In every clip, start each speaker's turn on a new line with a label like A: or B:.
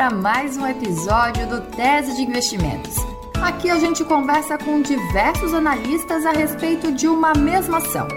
A: para mais um episódio do Tese de Investimentos. Aqui a gente conversa com diversos analistas a respeito de uma mesma ação.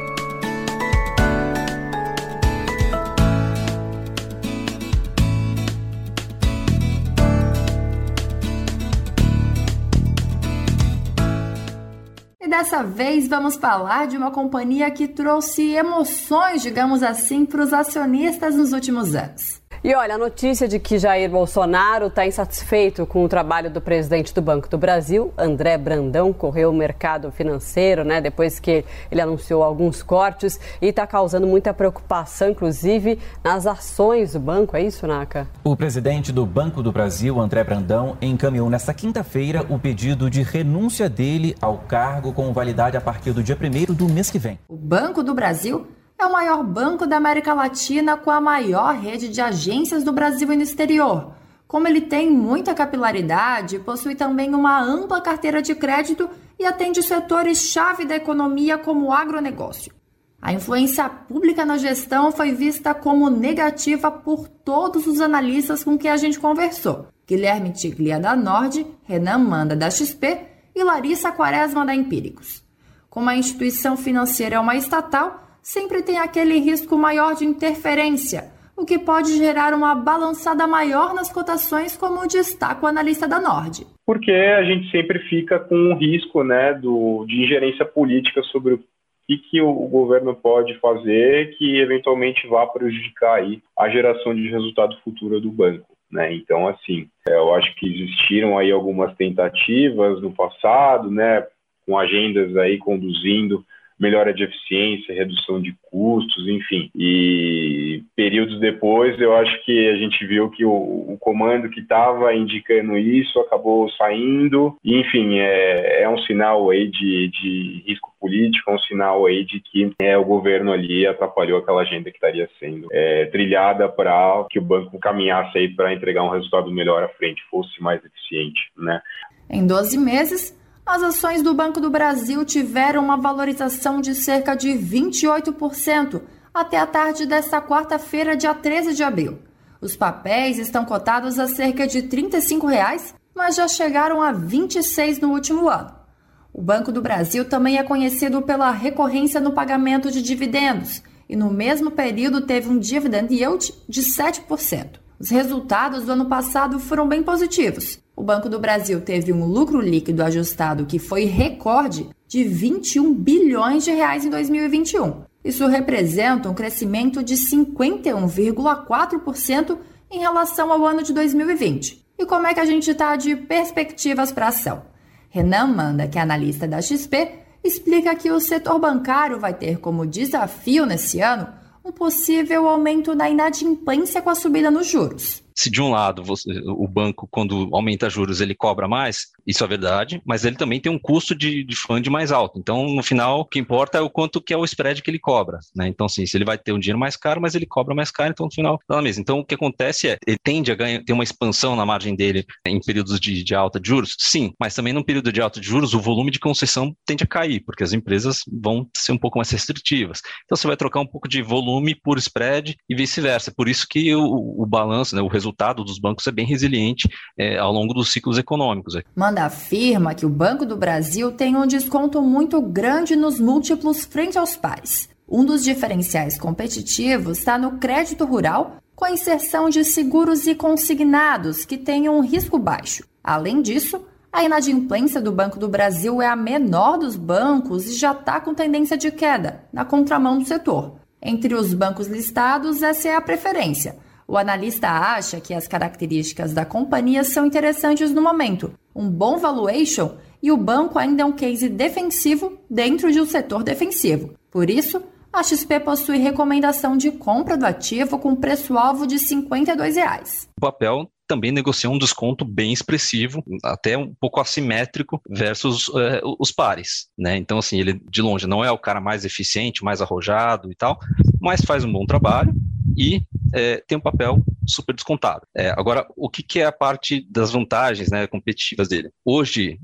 A: E dessa vez vamos falar de uma companhia que trouxe emoções, digamos assim, para os acionistas nos últimos anos.
B: E olha, a notícia de que Jair Bolsonaro está insatisfeito com o trabalho do presidente do Banco do Brasil, André Brandão, correu o mercado financeiro, né, depois que ele anunciou alguns cortes e está causando muita preocupação, inclusive, nas ações do banco. É isso, Naka?
C: O presidente do Banco do Brasil, André Brandão, encaminhou nesta quinta-feira o pedido de renúncia dele ao cargo com validade a partir do dia 1 do mês que vem.
A: O Banco do Brasil é o maior banco da América Latina com a maior rede de agências do Brasil e no exterior. Como ele tem muita capilaridade, possui também uma ampla carteira de crédito e atende setores-chave da economia como o agronegócio. A influência pública na gestão foi vista como negativa por todos os analistas com quem a gente conversou. Guilherme Tiglia da Nord, Renan Manda da XP e Larissa Quaresma da Empíricos. Como a instituição financeira é uma estatal, sempre tem aquele risco maior de interferência, o que pode gerar uma balançada maior nas cotações, como destaca o analista da Nord.
D: Porque a gente sempre fica com o risco né, do, de ingerência política sobre o que, que o, governo pode fazer que eventualmente vá prejudicar aí a geração de resultado futuro do banco. Né? Então, assim, eu acho que existiram aí algumas tentativas no passado, né, com agendas aí conduzindo melhora de eficiência, redução de custos, enfim. E períodos depois, eu acho que a gente viu que o, o comando que estava indicando isso acabou saindo. E, enfim, é, é um sinal aí de, de risco político, é um sinal aí de que é, o governo ali atrapalhou aquela agenda que estaria sendo é, trilhada para que o banco caminhasse aí para entregar um resultado melhor à frente, fosse mais eficiente, né?
A: Em 12 meses, as ações do Banco do Brasil tiveram uma valorização de cerca de 28% até a tarde desta quarta-feira, dia 13 de abril. Os papéis estão cotados a cerca de 35 reais, mas já chegaram a 26 no último ano. O Banco do Brasil também é conhecido pela recorrência no pagamento de dividendos e no mesmo período teve um dividend yield de 7%. Os resultados do ano passado foram bem positivos, o Banco do Brasil teve um lucro líquido ajustado que foi recorde de 21 bilhões de reais em 2021. Isso representa um crescimento de 51,4% em relação ao ano de 2020. E como é que a gente está de perspectivas para a ação? Renan Manda, que é analista da XP, explica que o setor bancário vai ter como desafio nesse ano um possível aumento da inadimplência com a subida nos juros
E: se de um lado você, o banco, quando aumenta juros, ele cobra mais, isso é verdade, mas ele também tem um custo de, de fund mais alto. Então, no final, o que importa é o quanto que é o spread que ele cobra. Né? Então, assim, se ele vai ter um dinheiro mais caro, mas ele cobra mais caro, então no final dá na mesma. Então, o que acontece é, ele tende a ganhar, ter uma expansão na margem dele em períodos de, de alta de juros? Sim, mas também num período de alta de juros, o volume de concessão tende a cair, porque as empresas vão ser um pouco mais restritivas. Então, você vai trocar um pouco de volume por spread e vice-versa. Por isso que o, o balanço, né, o resultado dos bancos é bem resiliente é, ao longo dos ciclos econômicos.
A: Manda afirma que o Banco do Brasil tem um desconto muito grande nos múltiplos frente aos pares. Um dos diferenciais competitivos está no crédito rural, com a inserção de seguros e consignados que têm um risco baixo. Além disso, a inadimplência do Banco do Brasil é a menor dos bancos e já está com tendência de queda, na contramão do setor. Entre os bancos listados, essa é a preferência. O analista acha que as características da companhia são interessantes no momento, um bom valuation e o banco ainda é um case defensivo dentro de um setor defensivo. Por isso, a XP possui recomendação de compra do ativo com preço-alvo de 52 reais.
E: O papel também negocia um desconto bem expressivo, até um pouco assimétrico versus é, os pares, né? Então, assim, ele de longe não é o cara mais eficiente, mais arrojado e tal, mas faz um bom trabalho e é, tem um papel super descontado. É, agora, o que, que, é a parte das vantagens né, competitivas dele? Hoje,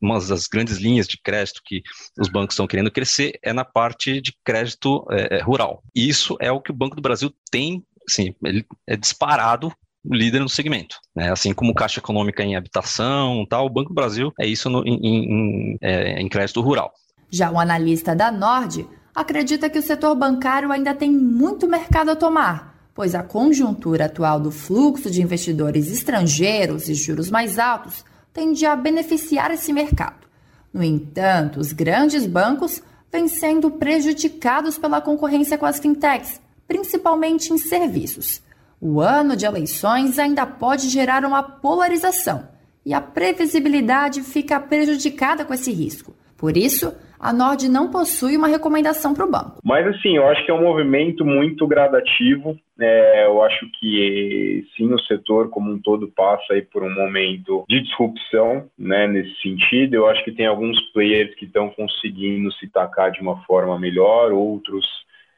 E: uma das grandes linhas de crédito que os bancos estão querendo crescer é na parte de crédito é, é rural. E isso é o que o Banco do Brasil tem, assim, ele é disparado líder no segmento. Né? Assim como Caixa Econômica em habitação, tal, o Banco do Brasil é isso no, em, em, é, em crédito rural.
A: Já o analista da Nord acredita que o setor bancário ainda tem muito mercado a tomar, pois a conjuntura atual do fluxo de investidores estrangeiros e juros mais altos tende a beneficiar esse mercado. No entanto, os grandes bancos vêm sendo prejudicados pela concorrência com as fintechs, principalmente em serviços. O ano de eleições ainda pode gerar uma polarização e a previsibilidade fica prejudicada com esse risco. Por isso, a Nord não possui uma recomendação para o banco.
D: Mas assim, eu acho que é um movimento muito gradativo. É, eu acho que sim, o setor como um todo passa aí por um momento de disrupção, né, nesse sentido. Eu acho que tem alguns players que estão conseguindo se tacar de uma forma melhor, outros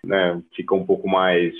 D: né, ficam um pouco mais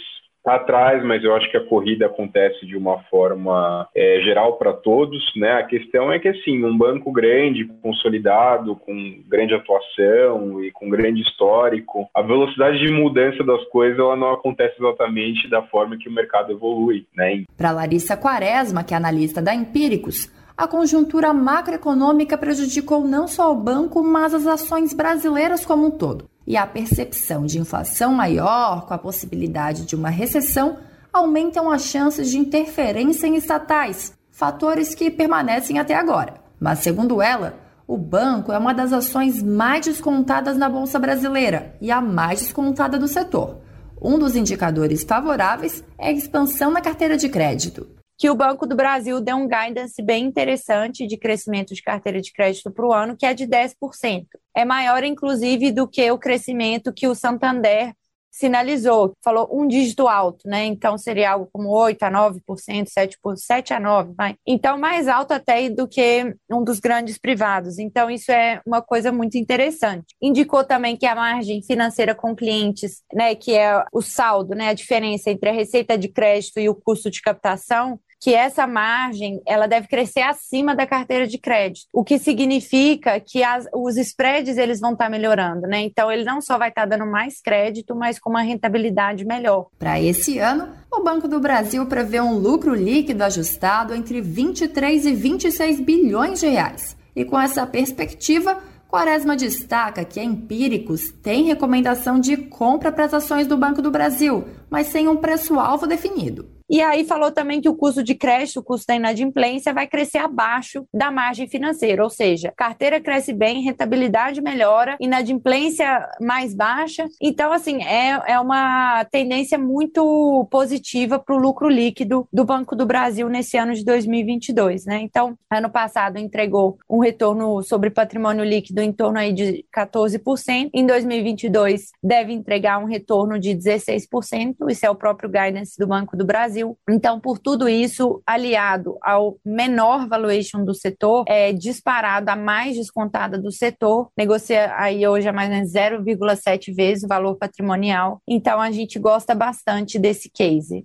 D: Atrás, mas eu acho que a corrida acontece de uma forma é, geral para todos, né? A questão é que assim, um banco grande, consolidado, com grande atuação e com grande histórico, a velocidade de mudança das coisas ela não acontece exatamente da forma que o mercado evolui, né?
A: Para Larissa Quaresma, que é analista da Empíricos, a conjuntura macroeconômica prejudicou não só o banco, mas as ações brasileiras como um todo e a percepção de inflação maior com a possibilidade de uma recessão aumentam as chances de interferência em estatais, fatores que permanecem até agora. Mas, segundo ela, o banco é uma das ações mais descontadas na Bolsa Brasileira e a mais descontada do setor. Um dos indicadores favoráveis é a expansão na carteira de crédito
F: que o Banco do Brasil deu um guidance bem interessante de crescimento de carteira de crédito para o ano, que é de 10%. É maior, inclusive, do que o crescimento que o Santander sinalizou, falou um dígito alto, né? Então seria algo como 8 a 9%, 7, 7 a 9, vai. Então mais alto até do que um dos grandes privados. Então isso é uma coisa muito interessante. Indicou também que a margem financeira com clientes, né, que é o saldo, né, a diferença entre a receita de crédito e o custo de captação, que essa margem ela deve crescer acima da carteira de crédito, o que significa que as, os spreads eles vão estar tá melhorando, né? Então ele não só vai estar tá dando mais crédito, mas com uma rentabilidade melhor.
A: Para esse ano, o Banco do Brasil prevê um lucro líquido ajustado entre 23 e 26 bilhões de reais. E com essa perspectiva, Quaresma destaca que a Empíricos tem recomendação de compra para as ações do Banco do Brasil, mas sem um preço-alvo definido.
F: E aí falou também que o custo de crédito, o custo da inadimplência, vai crescer abaixo da margem financeira, ou seja, carteira cresce bem, rentabilidade melhora, inadimplência mais baixa. Então, assim, é, é uma tendência muito positiva para o lucro líquido do Banco do Brasil nesse ano de 2022, né? Então, ano passado entregou um retorno sobre patrimônio líquido em torno aí de 14%. Em 2022 deve entregar um retorno de 16%. Isso é o próprio guidance do Banco do Brasil. Brasil. Então, por tudo isso, aliado ao menor valuation do setor, é disparado a mais descontada do setor, negocia aí hoje a mais ou menos 0,7 vezes o valor patrimonial. Então, a gente gosta bastante desse case.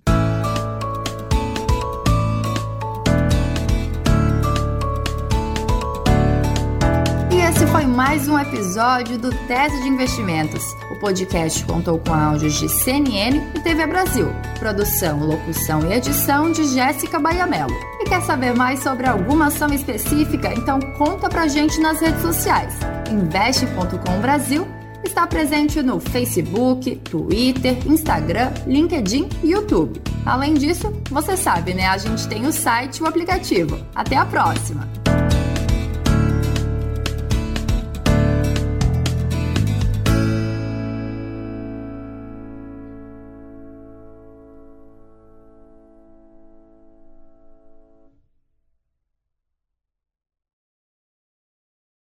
A: Foi mais um episódio do Tese de Investimentos. O podcast contou com áudios de CNN e TV Brasil. Produção, locução e edição de Jéssica Baiamelo. E quer saber mais sobre alguma ação específica? Então conta pra gente nas redes sociais. Investe.com Brasil está presente no Facebook, Twitter, Instagram, LinkedIn e YouTube. Além disso, você sabe, né? A gente tem o site e o aplicativo. Até a próxima!